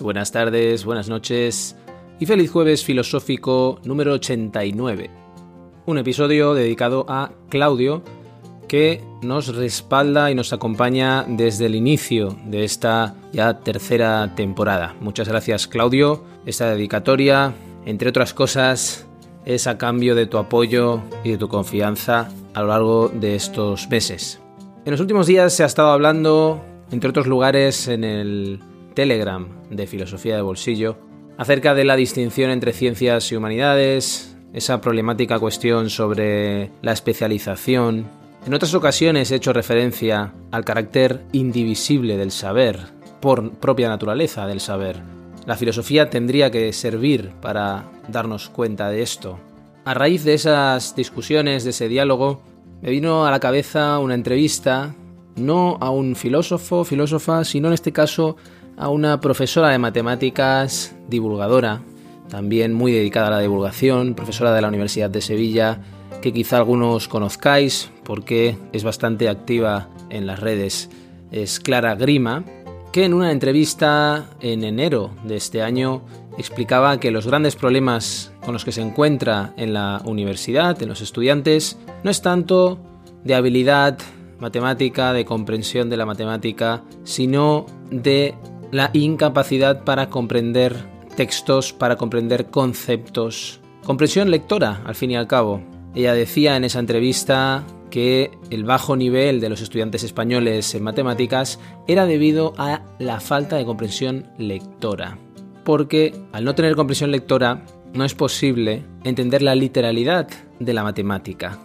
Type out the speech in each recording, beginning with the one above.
Buenas tardes, buenas noches y feliz jueves filosófico número 89. Un episodio dedicado a Claudio que nos respalda y nos acompaña desde el inicio de esta ya tercera temporada. Muchas gracias Claudio. Esta dedicatoria, entre otras cosas, es a cambio de tu apoyo y de tu confianza a lo largo de estos meses. En los últimos días se ha estado hablando, entre otros lugares, en el Telegram de Filosofía de Bolsillo, acerca de la distinción entre ciencias y humanidades, esa problemática cuestión sobre la especialización. En otras ocasiones he hecho referencia al carácter indivisible del saber, por propia naturaleza del saber. La filosofía tendría que servir para darnos cuenta de esto. A raíz de esas discusiones, de ese diálogo, me vino a la cabeza una entrevista, no a un filósofo, filósofa, sino en este caso a una profesora de matemáticas, divulgadora, también muy dedicada a la divulgación, profesora de la Universidad de Sevilla, que quizá algunos conozcáis porque es bastante activa en las redes. Es Clara Grima, que en una entrevista en enero de este año explicaba que los grandes problemas con los que se encuentra en la universidad, en los estudiantes, no es tanto de habilidad matemática, de comprensión de la matemática, sino de la incapacidad para comprender textos, para comprender conceptos. Comprensión lectora, al fin y al cabo. Ella decía en esa entrevista que el bajo nivel de los estudiantes españoles en matemáticas era debido a la falta de comprensión lectora. Porque al no tener comprensión lectora no es posible entender la literalidad de la matemática.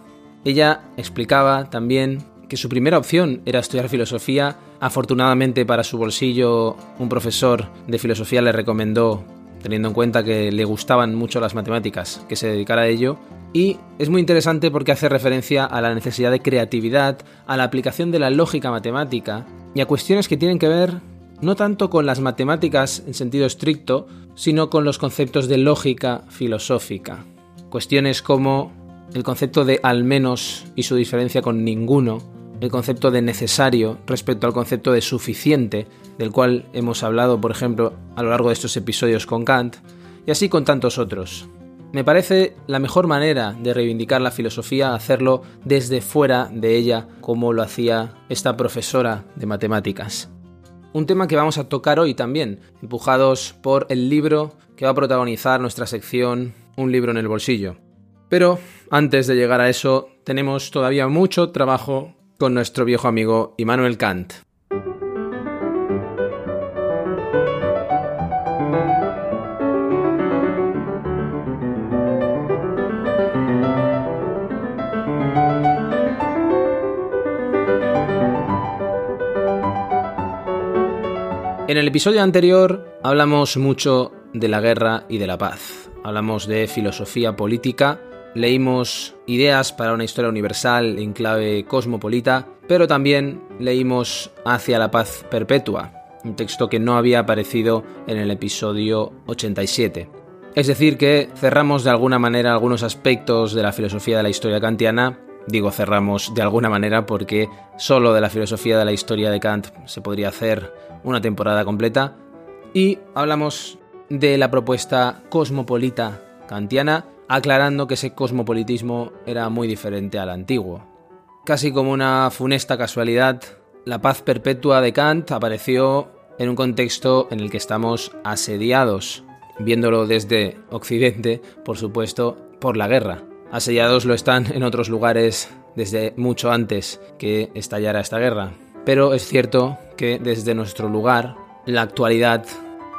Ella explicaba también que su primera opción era estudiar filosofía. Afortunadamente para su bolsillo, un profesor de filosofía le recomendó, teniendo en cuenta que le gustaban mucho las matemáticas, que se dedicara a ello. Y es muy interesante porque hace referencia a la necesidad de creatividad, a la aplicación de la lógica matemática y a cuestiones que tienen que ver no tanto con las matemáticas en sentido estricto, sino con los conceptos de lógica filosófica. Cuestiones como el concepto de al menos y su diferencia con ninguno, el concepto de necesario respecto al concepto de suficiente, del cual hemos hablado, por ejemplo, a lo largo de estos episodios con Kant, y así con tantos otros. Me parece la mejor manera de reivindicar la filosofía hacerlo desde fuera de ella, como lo hacía esta profesora de matemáticas. Un tema que vamos a tocar hoy también, empujados por el libro que va a protagonizar nuestra sección Un libro en el bolsillo. Pero antes de llegar a eso, tenemos todavía mucho trabajo con nuestro viejo amigo Immanuel Kant. En el episodio anterior hablamos mucho de la guerra y de la paz. Hablamos de filosofía política leímos ideas para una historia universal en clave cosmopolita, pero también leímos Hacia la paz perpetua, un texto que no había aparecido en el episodio 87. Es decir, que cerramos de alguna manera algunos aspectos de la filosofía de la historia kantiana. Digo cerramos de alguna manera porque solo de la filosofía de la historia de Kant se podría hacer una temporada completa. Y hablamos de la propuesta cosmopolita kantiana aclarando que ese cosmopolitismo era muy diferente al antiguo. Casi como una funesta casualidad, la paz perpetua de Kant apareció en un contexto en el que estamos asediados, viéndolo desde Occidente, por supuesto, por la guerra. Asediados lo están en otros lugares desde mucho antes que estallara esta guerra. Pero es cierto que desde nuestro lugar, la actualidad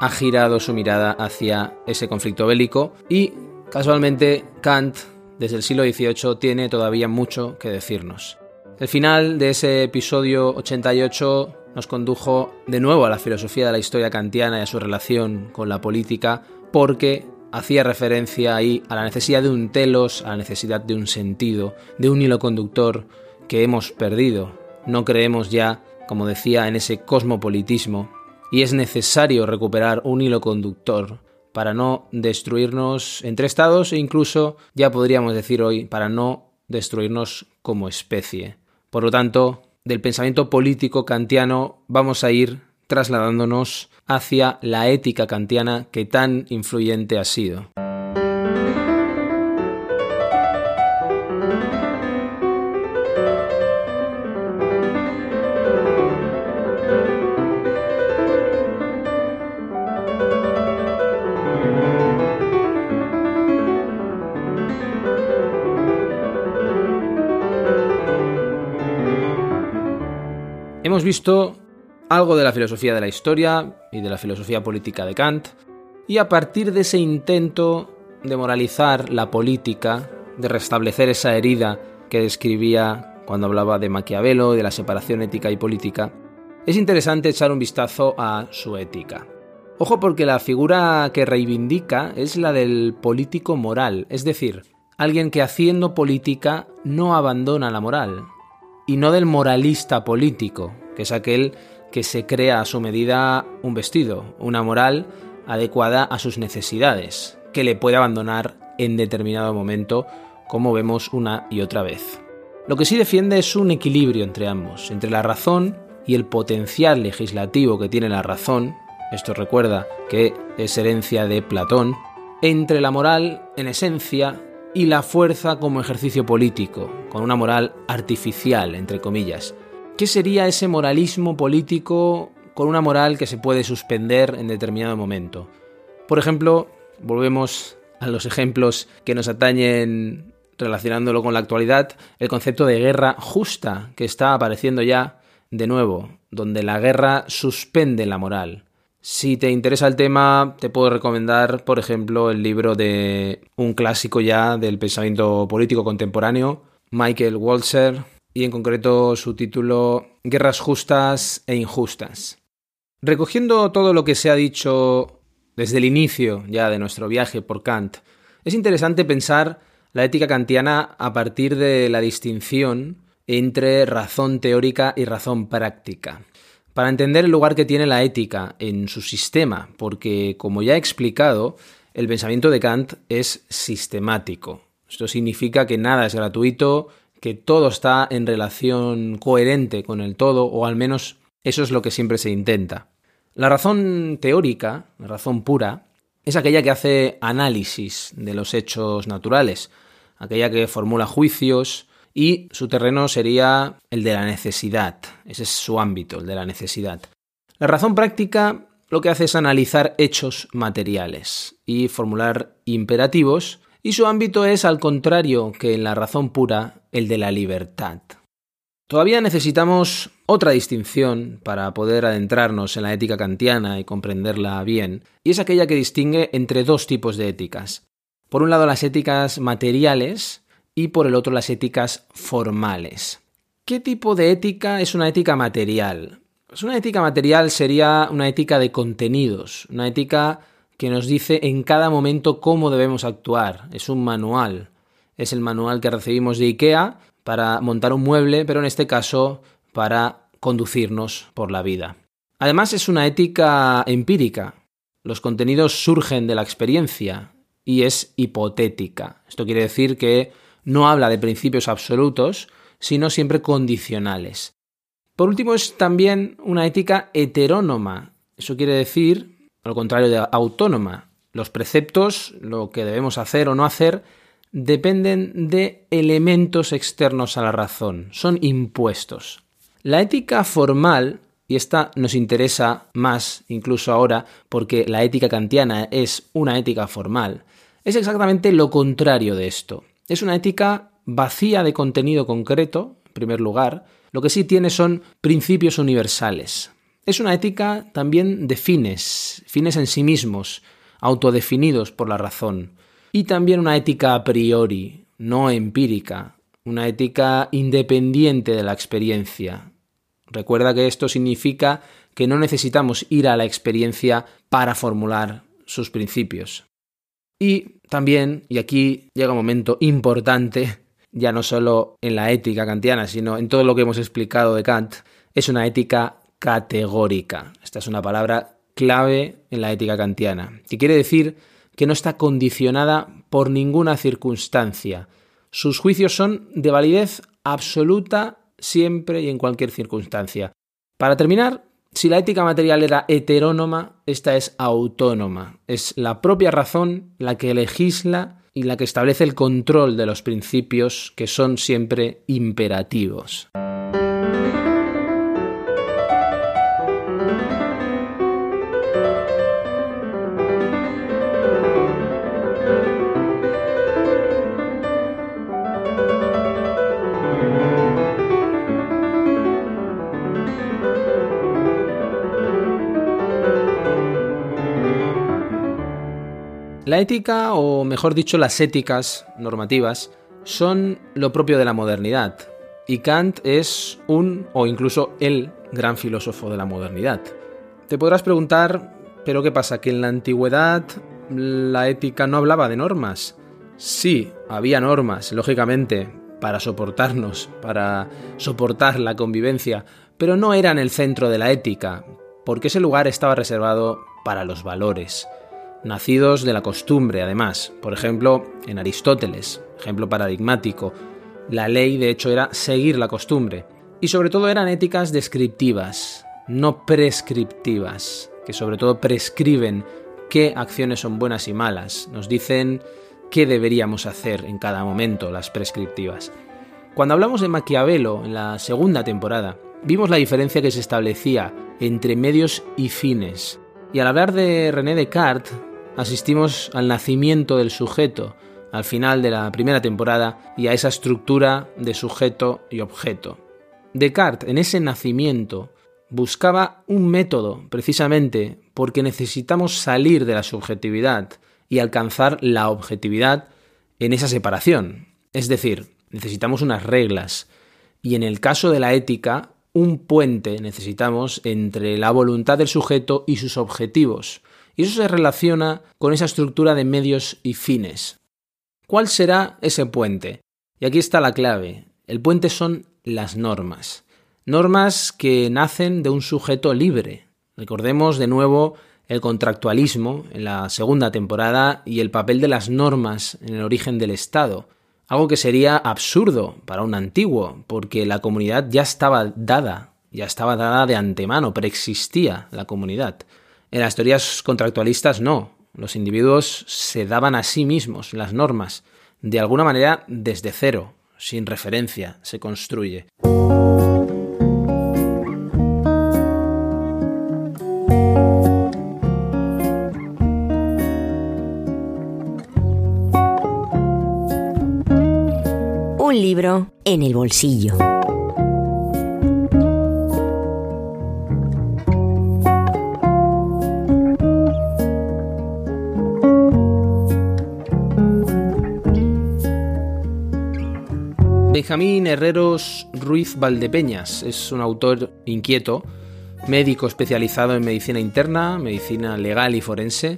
ha girado su mirada hacia ese conflicto bélico y Casualmente, Kant desde el siglo XVIII tiene todavía mucho que decirnos. El final de ese episodio 88 nos condujo de nuevo a la filosofía de la historia kantiana y a su relación con la política porque hacía referencia ahí a la necesidad de un telos, a la necesidad de un sentido, de un hilo conductor que hemos perdido. No creemos ya, como decía, en ese cosmopolitismo y es necesario recuperar un hilo conductor para no destruirnos entre estados e incluso, ya podríamos decir hoy, para no destruirnos como especie. Por lo tanto, del pensamiento político kantiano vamos a ir trasladándonos hacia la ética kantiana que tan influyente ha sido. Hemos visto algo de la filosofía de la historia y de la filosofía política de Kant, y a partir de ese intento de moralizar la política, de restablecer esa herida que describía cuando hablaba de Maquiavelo, de la separación ética y política, es interesante echar un vistazo a su ética. Ojo porque la figura que reivindica es la del político moral, es decir, alguien que haciendo política no abandona la moral, y no del moralista político, que es aquel que se crea a su medida un vestido, una moral adecuada a sus necesidades, que le puede abandonar en determinado momento, como vemos una y otra vez. Lo que sí defiende es un equilibrio entre ambos, entre la razón y el potencial legislativo que tiene la razón, esto recuerda que es herencia de Platón, entre la moral en esencia y la fuerza como ejercicio político, con una moral artificial, entre comillas, ¿Qué sería ese moralismo político con una moral que se puede suspender en determinado momento? Por ejemplo, volvemos a los ejemplos que nos atañen relacionándolo con la actualidad, el concepto de guerra justa que está apareciendo ya de nuevo, donde la guerra suspende la moral. Si te interesa el tema, te puedo recomendar, por ejemplo, el libro de un clásico ya del pensamiento político contemporáneo, Michael Walzer, y en concreto su título Guerras justas e injustas. Recogiendo todo lo que se ha dicho desde el inicio ya de nuestro viaje por Kant, es interesante pensar la ética kantiana a partir de la distinción entre razón teórica y razón práctica. Para entender el lugar que tiene la ética en su sistema, porque como ya he explicado, el pensamiento de Kant es sistemático. Esto significa que nada es gratuito, que todo está en relación coherente con el todo, o al menos eso es lo que siempre se intenta. La razón teórica, la razón pura, es aquella que hace análisis de los hechos naturales, aquella que formula juicios y su terreno sería el de la necesidad, ese es su ámbito, el de la necesidad. La razón práctica lo que hace es analizar hechos materiales y formular imperativos y su ámbito es, al contrario que en la razón pura, el de la libertad. Todavía necesitamos otra distinción para poder adentrarnos en la ética kantiana y comprenderla bien, y es aquella que distingue entre dos tipos de éticas. Por un lado las éticas materiales y por el otro las éticas formales. ¿Qué tipo de ética es una ética material? Pues una ética material sería una ética de contenidos, una ética que nos dice en cada momento cómo debemos actuar. Es un manual. Es el manual que recibimos de IKEA para montar un mueble, pero en este caso para conducirnos por la vida. Además es una ética empírica. Los contenidos surgen de la experiencia y es hipotética. Esto quiere decir que no habla de principios absolutos, sino siempre condicionales. Por último, es también una ética heterónoma. Eso quiere decir al contrario de autónoma. Los preceptos, lo que debemos hacer o no hacer, dependen de elementos externos a la razón, son impuestos. La ética formal, y esta nos interesa más incluso ahora porque la ética kantiana es una ética formal, es exactamente lo contrario de esto. Es una ética vacía de contenido concreto, en primer lugar, lo que sí tiene son principios universales. Es una ética también de fines, fines en sí mismos, autodefinidos por la razón, y también una ética a priori, no empírica, una ética independiente de la experiencia. Recuerda que esto significa que no necesitamos ir a la experiencia para formular sus principios. Y también, y aquí llega un momento importante, ya no solo en la ética kantiana, sino en todo lo que hemos explicado de Kant, es una ética categórica. Esta es una palabra clave en la ética kantiana, que quiere decir que no está condicionada por ninguna circunstancia. Sus juicios son de validez absoluta siempre y en cualquier circunstancia. Para terminar, si la ética material era heterónoma, esta es autónoma. Es la propia razón la que legisla y la que establece el control de los principios que son siempre imperativos. La ética, o mejor dicho, las éticas normativas, son lo propio de la modernidad, y Kant es un, o incluso el, gran filósofo de la modernidad. Te podrás preguntar, ¿pero qué pasa? ¿Que en la antigüedad la ética no hablaba de normas? Sí, había normas, lógicamente, para soportarnos, para soportar la convivencia, pero no eran el centro de la ética, porque ese lugar estaba reservado para los valores nacidos de la costumbre, además. Por ejemplo, en Aristóteles, ejemplo paradigmático, la ley de hecho era seguir la costumbre. Y sobre todo eran éticas descriptivas, no prescriptivas, que sobre todo prescriben qué acciones son buenas y malas, nos dicen qué deberíamos hacer en cada momento, las prescriptivas. Cuando hablamos de Maquiavelo en la segunda temporada, vimos la diferencia que se establecía entre medios y fines. Y al hablar de René Descartes, asistimos al nacimiento del sujeto al final de la primera temporada y a esa estructura de sujeto y objeto. Descartes, en ese nacimiento, buscaba un método precisamente porque necesitamos salir de la subjetividad y alcanzar la objetividad en esa separación. Es decir, necesitamos unas reglas y en el caso de la ética, un puente necesitamos entre la voluntad del sujeto y sus objetivos, y eso se relaciona con esa estructura de medios y fines. ¿Cuál será ese puente? Y aquí está la clave. El puente son las normas. Normas que nacen de un sujeto libre. Recordemos de nuevo el contractualismo en la segunda temporada y el papel de las normas en el origen del Estado. Algo que sería absurdo para un antiguo, porque la comunidad ya estaba dada, ya estaba dada de antemano, preexistía la comunidad. En las teorías contractualistas no. Los individuos se daban a sí mismos las normas. De alguna manera, desde cero, sin referencia, se construye. Un libro en el bolsillo. Benjamín Herreros Ruiz Valdepeñas es un autor inquieto, médico especializado en medicina interna, medicina legal y forense.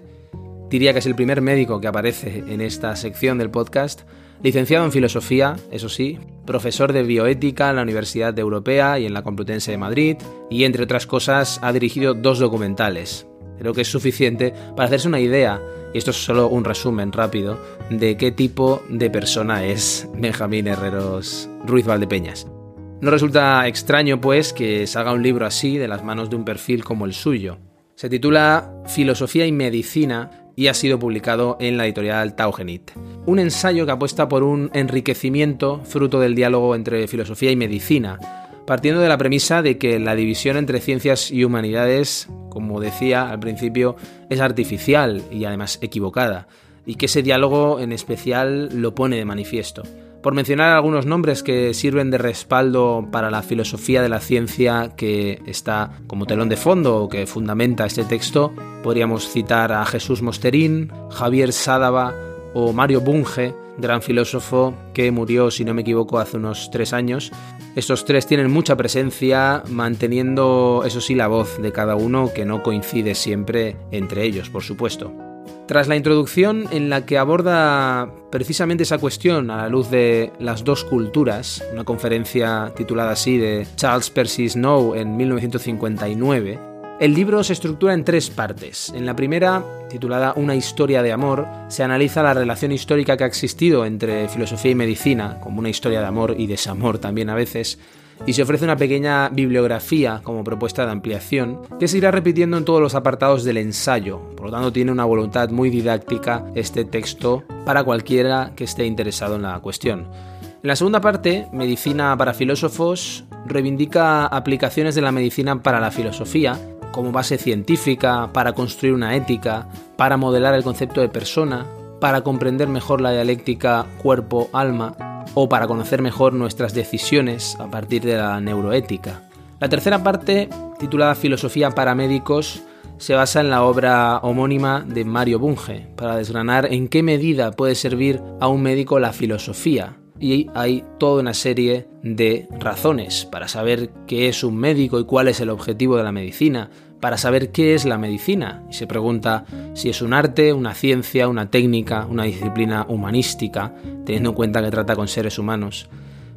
Diría que es el primer médico que aparece en esta sección del podcast. Licenciado en filosofía, eso sí, profesor de bioética en la Universidad Europea y en la Complutense de Madrid, y entre otras cosas ha dirigido dos documentales. Creo que es suficiente para hacerse una idea y esto es solo un resumen rápido de qué tipo de persona es Benjamín Herreros Ruiz Valdepeñas. No resulta extraño, pues, que salga un libro así de las manos de un perfil como el suyo. Se titula Filosofía y Medicina y ha sido publicado en la editorial Taugenit. Un ensayo que apuesta por un enriquecimiento fruto del diálogo entre filosofía y medicina, partiendo de la premisa de que la división entre ciencias y humanidades, como decía al principio, es artificial y además equivocada, y que ese diálogo en especial lo pone de manifiesto. Por mencionar algunos nombres que sirven de respaldo para la filosofía de la ciencia que está como telón de fondo o que fundamenta este texto, podríamos citar a Jesús Mosterín, Javier Sádava o Mario Bunge, gran filósofo que murió, si no me equivoco, hace unos tres años. Estos tres tienen mucha presencia, manteniendo, eso sí, la voz de cada uno, que no coincide siempre entre ellos, por supuesto. Tras la introducción en la que aborda precisamente esa cuestión a la luz de las dos culturas, una conferencia titulada así de Charles Percy Snow en 1959, el libro se estructura en tres partes. En la primera, titulada Una historia de amor, se analiza la relación histórica que ha existido entre filosofía y medicina, como una historia de amor y desamor también a veces, y se ofrece una pequeña bibliografía como propuesta de ampliación que se irá repitiendo en todos los apartados del ensayo. Por lo tanto, tiene una voluntad muy didáctica este texto para cualquiera que esté interesado en la cuestión. En la segunda parte, Medicina para filósofos, reivindica aplicaciones de la medicina para la filosofía como base científica, para construir una ética, para modelar el concepto de persona, para comprender mejor la dialéctica cuerpo-alma o para conocer mejor nuestras decisiones a partir de la neuroética. La tercera parte, titulada Filosofía para médicos, se basa en la obra homónima de Mario Bunge, para desgranar en qué medida puede servir a un médico la filosofía. Y hay toda una serie de razones para saber qué es un médico y cuál es el objetivo de la medicina, para saber qué es la medicina y se pregunta si es un arte, una ciencia, una técnica, una disciplina humanística, teniendo en cuenta que trata con seres humanos,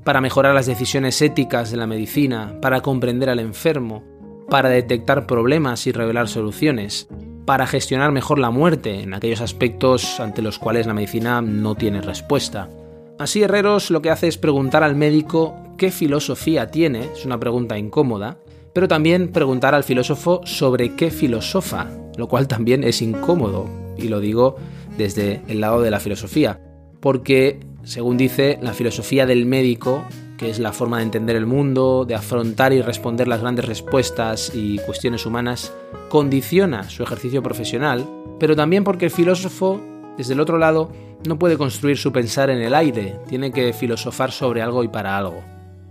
para mejorar las decisiones éticas de la medicina, para comprender al enfermo, para detectar problemas y revelar soluciones, para gestionar mejor la muerte en aquellos aspectos ante los cuales la medicina no tiene respuesta. Así Herreros lo que hace es preguntar al médico qué filosofía tiene, es una pregunta incómoda, pero también preguntar al filósofo sobre qué filosofa, lo cual también es incómodo, y lo digo desde el lado de la filosofía, porque, según dice, la filosofía del médico, que es la forma de entender el mundo, de afrontar y responder las grandes respuestas y cuestiones humanas, condiciona su ejercicio profesional, pero también porque el filósofo, desde el otro lado, no puede construir su pensar en el aire, tiene que filosofar sobre algo y para algo.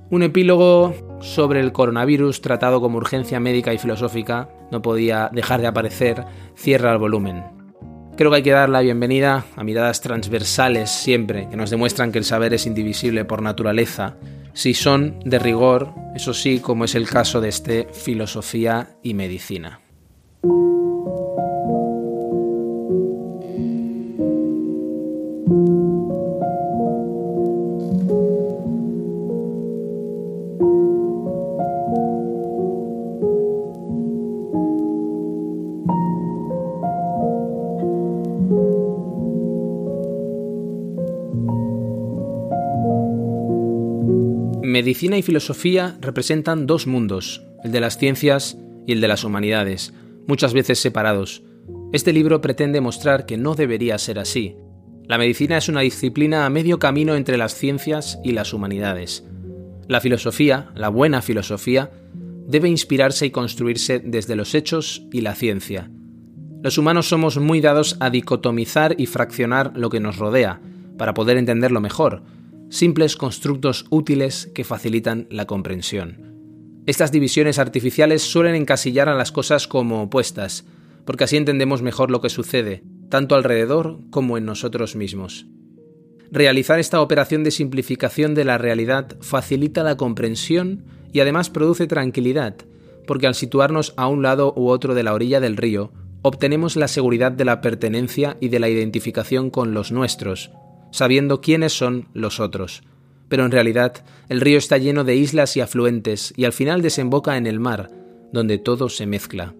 Un epílogo sobre el coronavirus tratado como urgencia médica y filosófica no podía dejar de aparecer, cierra el volumen. Creo que hay que dar la bienvenida a miradas transversales siempre, que nos demuestran que el saber es indivisible por naturaleza, si son de rigor, eso sí, como es el caso de este Filosofía y Medicina. Medicina y filosofía representan dos mundos, el de las ciencias y el de las humanidades, muchas veces separados. Este libro pretende mostrar que no debería ser así. La medicina es una disciplina a medio camino entre las ciencias y las humanidades. La filosofía, la buena filosofía, debe inspirarse y construirse desde los hechos y la ciencia. Los humanos somos muy dados a dicotomizar y fraccionar lo que nos rodea, para poder entenderlo mejor, simples constructos útiles que facilitan la comprensión. Estas divisiones artificiales suelen encasillar a las cosas como opuestas, porque así entendemos mejor lo que sucede, tanto alrededor como en nosotros mismos. Realizar esta operación de simplificación de la realidad facilita la comprensión y además produce tranquilidad, porque al situarnos a un lado u otro de la orilla del río, obtenemos la seguridad de la pertenencia y de la identificación con los nuestros, sabiendo quiénes son los otros. Pero en realidad el río está lleno de islas y afluentes y al final desemboca en el mar, donde todo se mezcla.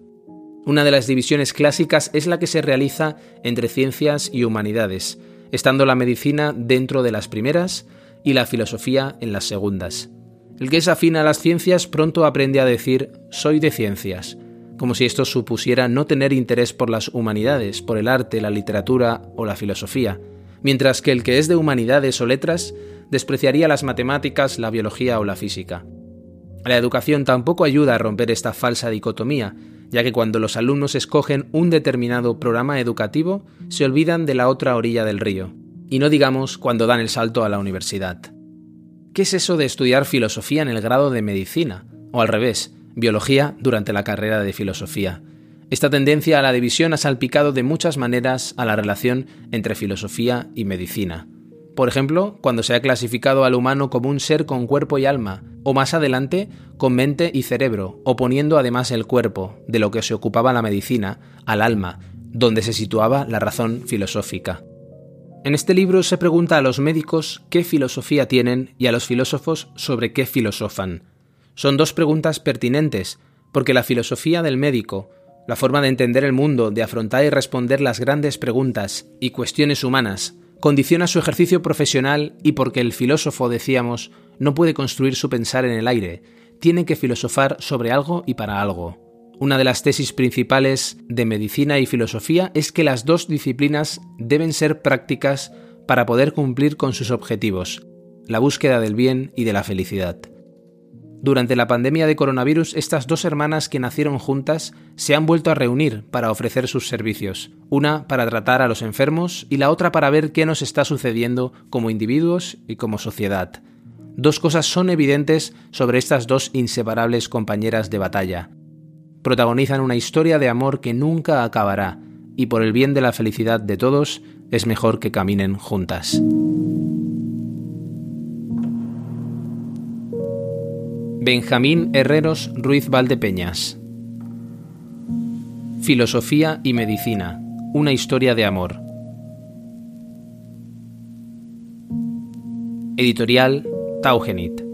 Una de las divisiones clásicas es la que se realiza entre ciencias y humanidades, estando la medicina dentro de las primeras y la filosofía en las segundas. El que es afín a las ciencias pronto aprende a decir soy de ciencias, como si esto supusiera no tener interés por las humanidades, por el arte, la literatura o la filosofía, mientras que el que es de humanidades o letras despreciaría las matemáticas, la biología o la física. La educación tampoco ayuda a romper esta falsa dicotomía, ya que cuando los alumnos escogen un determinado programa educativo, se olvidan de la otra orilla del río, y no digamos cuando dan el salto a la universidad. ¿Qué es eso de estudiar filosofía en el grado de medicina? O al revés, biología durante la carrera de filosofía. Esta tendencia a la división ha salpicado de muchas maneras a la relación entre filosofía y medicina. por ejemplo, cuando se ha clasificado al humano como un ser con cuerpo y alma, o más adelante con mente y cerebro, oponiendo además el cuerpo, de lo que se ocupaba la medicina, al alma, donde se situaba la razón filosófica. En este libro se pregunta a los médicos qué filosofía tienen y a los filósofos sobre qué filosofan. Son dos preguntas pertinentes, porque la filosofía del médico, la forma de entender el mundo, de afrontar y responder las grandes preguntas y cuestiones humanas, condiciona su ejercicio profesional y porque el filósofo, decíamos, no puede construir su pensar en el aire, tiene que filosofar sobre algo y para algo. Una de las tesis principales de medicina y filosofía es que las dos disciplinas deben ser prácticas para poder cumplir con sus objetivos, la búsqueda del bien y de la felicidad. Durante la pandemia de coronavirus, estas dos hermanas que nacieron juntas se han vuelto a reunir para ofrecer sus servicios, una para tratar a los enfermos y la otra para ver qué nos está sucediendo como individuos y como sociedad. Dos cosas son evidentes sobre estas dos inseparables compañeras de batalla. Protagonizan una historia de amor que nunca acabará, y por el bien de la felicidad de todos, es mejor que caminen juntas. Benjamín Herreros Ruiz Valdepeñas. Filosofía y Medicina. Una historia de amor. Editorial Taugenit.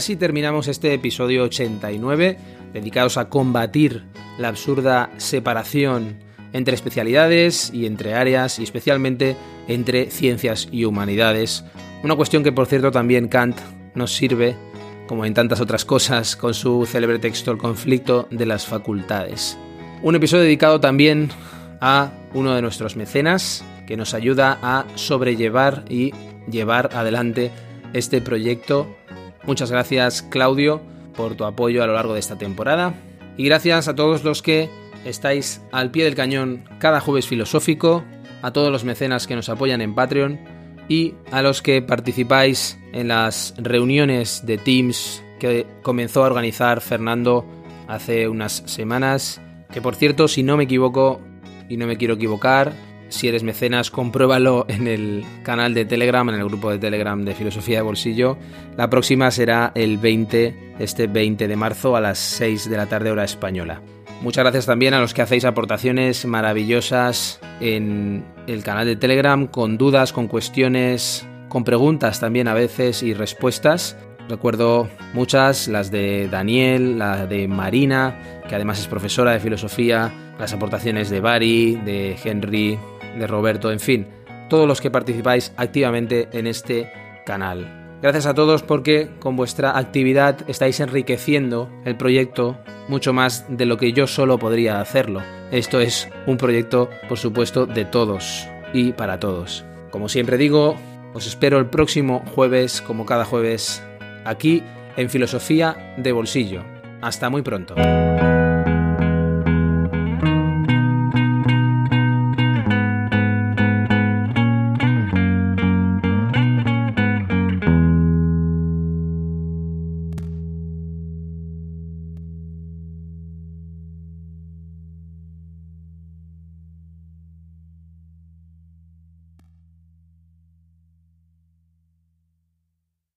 Así terminamos este episodio 89 dedicados a combatir la absurda separación entre especialidades y entre áreas y especialmente entre ciencias y humanidades. Una cuestión que por cierto también Kant nos sirve, como en tantas otras cosas, con su célebre texto El conflicto de las facultades. Un episodio dedicado también a uno de nuestros mecenas que nos ayuda a sobrellevar y llevar adelante este proyecto. Muchas gracias Claudio por tu apoyo a lo largo de esta temporada. Y gracias a todos los que estáis al pie del cañón cada jueves filosófico, a todos los mecenas que nos apoyan en Patreon y a los que participáis en las reuniones de Teams que comenzó a organizar Fernando hace unas semanas. Que por cierto, si no me equivoco y no me quiero equivocar, si eres mecenas, compruébalo en el canal de Telegram, en el grupo de Telegram de Filosofía de Bolsillo. La próxima será el 20, este 20 de marzo a las 6 de la tarde hora española. Muchas gracias también a los que hacéis aportaciones maravillosas en el canal de Telegram, con dudas, con cuestiones, con preguntas también a veces y respuestas. Recuerdo muchas, las de Daniel, la de Marina, que además es profesora de filosofía, las aportaciones de Bari, de Henry, de Roberto, en fin, todos los que participáis activamente en este canal. Gracias a todos porque con vuestra actividad estáis enriqueciendo el proyecto mucho más de lo que yo solo podría hacerlo. Esto es un proyecto, por supuesto, de todos y para todos. Como siempre digo, os espero el próximo jueves, como cada jueves, aquí en Filosofía de Bolsillo. Hasta muy pronto.